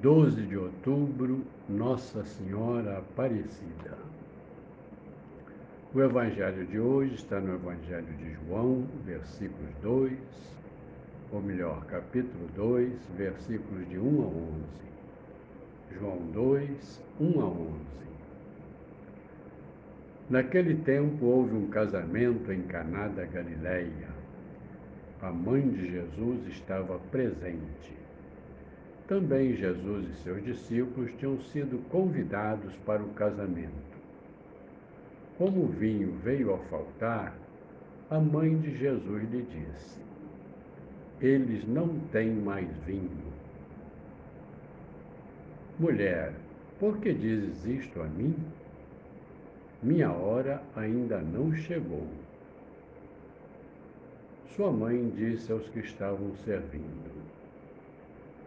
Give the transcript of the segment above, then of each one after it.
12 de outubro, Nossa Senhora Aparecida. O Evangelho de hoje está no Evangelho de João, versículos 2, ou melhor, capítulo 2, versículos de 1 a 11. João 2, 1 a 11. Naquele tempo houve um casamento em Caná da Galileia. A mãe de Jesus estava presente. Também Jesus e seus discípulos tinham sido convidados para o casamento. Como o vinho veio a faltar, a mãe de Jesus lhe disse: Eles não têm mais vinho. Mulher, por que dizes isto a mim? Minha hora ainda não chegou. Sua mãe disse aos que estavam servindo: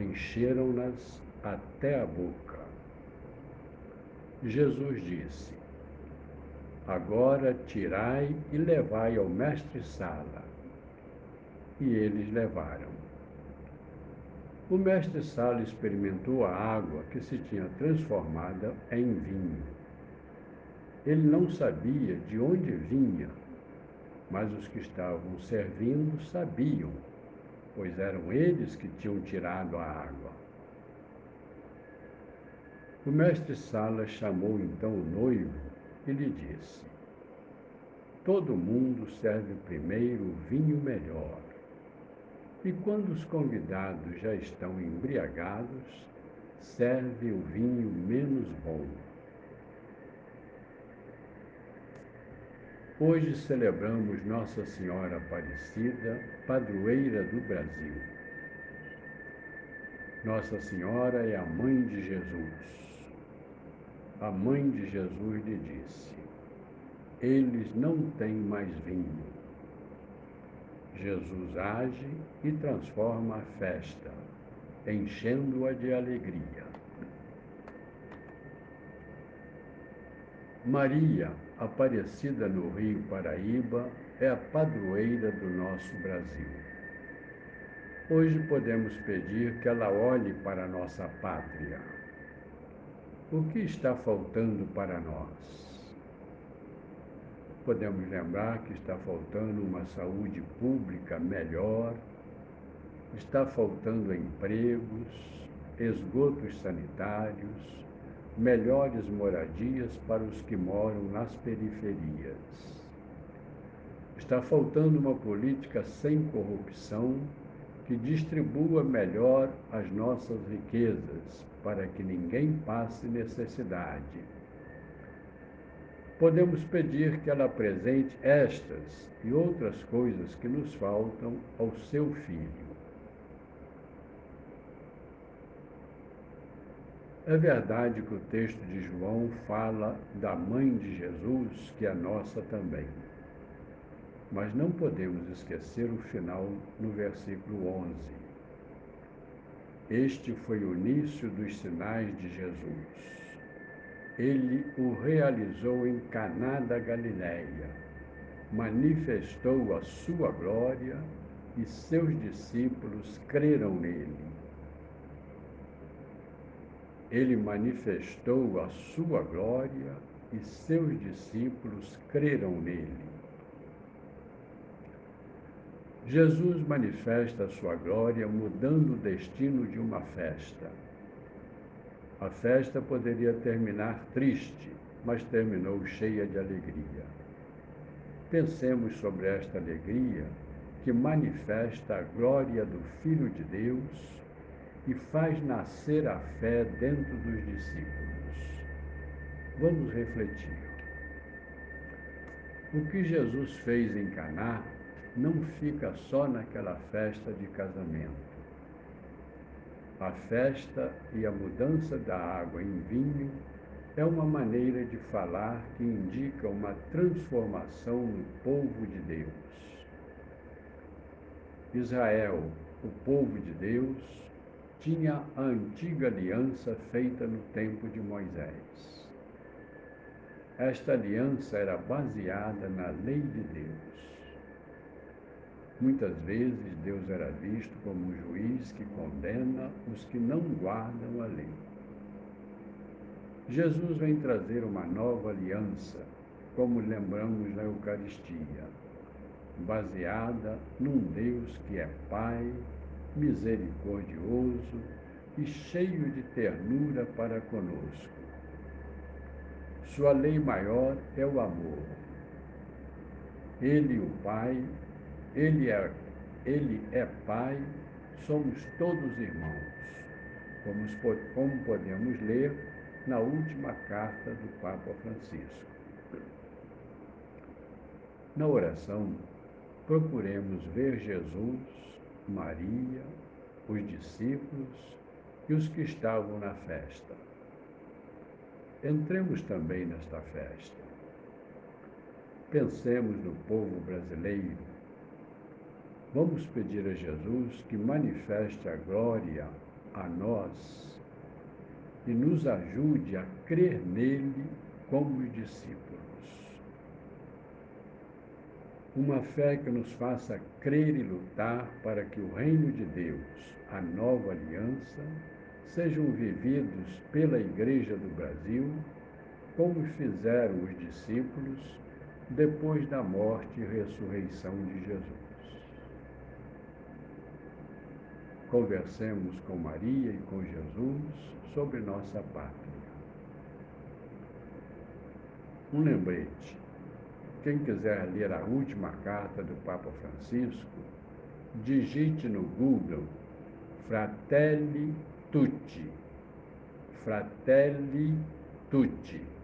encheram-nas até a boca. Jesus disse: Agora tirai e levai ao mestre-sala. E eles levaram. O mestre-sala experimentou a água que se tinha transformada em vinho. Ele não sabia de onde vinha, mas os que estavam servindo sabiam pois eram eles que tinham tirado a água. O mestre Sala chamou então o noivo e lhe disse: Todo mundo serve primeiro o vinho melhor. E quando os convidados já estão embriagados, serve o vinho menos bom. Hoje celebramos Nossa Senhora Aparecida, padroeira do Brasil. Nossa Senhora é a mãe de Jesus. A mãe de Jesus lhe disse: Eles não têm mais vinho. Jesus age e transforma a festa, enchendo-a de alegria. Maria, Aparecida no Rio Paraíba, é a padroeira do nosso Brasil. Hoje podemos pedir que ela olhe para a nossa pátria. O que está faltando para nós? Podemos lembrar que está faltando uma saúde pública melhor, está faltando empregos, esgotos sanitários, melhores moradias para os que moram nas periferias. Está faltando uma política sem corrupção que distribua melhor as nossas riquezas para que ninguém passe necessidade. Podemos pedir que ela apresente estas e outras coisas que nos faltam ao seu filho. É verdade que o texto de João fala da mãe de Jesus, que é nossa também. Mas não podemos esquecer o final no versículo 11. Este foi o início dos sinais de Jesus. Ele o realizou em Caná da Galileia, manifestou a sua glória e seus discípulos creram nele ele manifestou a sua glória e seus discípulos creram nele. Jesus manifesta a sua glória mudando o destino de uma festa. A festa poderia terminar triste, mas terminou cheia de alegria. Pensemos sobre esta alegria que manifesta a glória do Filho de Deus e faz nascer a fé dentro dos discípulos. Vamos refletir. O que Jesus fez em Caná não fica só naquela festa de casamento. A festa e a mudança da água em vinho é uma maneira de falar que indica uma transformação no povo de Deus. Israel, o povo de Deus, tinha a antiga aliança feita no tempo de Moisés. Esta aliança era baseada na lei de Deus. Muitas vezes Deus era visto como um juiz que condena os que não guardam a lei. Jesus vem trazer uma nova aliança, como lembramos na Eucaristia, baseada num Deus que é Pai, misericordioso e cheio de ternura para conosco. Sua lei maior é o amor. Ele, o Pai, ele é, ele é Pai, somos todos irmãos, como, como podemos ler na última carta do Papa Francisco. Na oração, procuremos ver Jesus, Maria, os discípulos e os que estavam na festa. Entremos também nesta festa. Pensemos no povo brasileiro. Vamos pedir a Jesus que manifeste a glória a nós e nos ajude a crer nele como discípulos. Uma fé que nos faça crer e lutar para que o reino de Deus, a nova aliança, sejam vividos pela Igreja do Brasil, como fizeram os discípulos depois da morte e ressurreição de Jesus. Conversemos com Maria e com Jesus sobre nossa pátria. Um lembrete: quem quiser ler a última carta do Papa Francisco, digite no Google Fratelli Tutti. Fratelli Tutti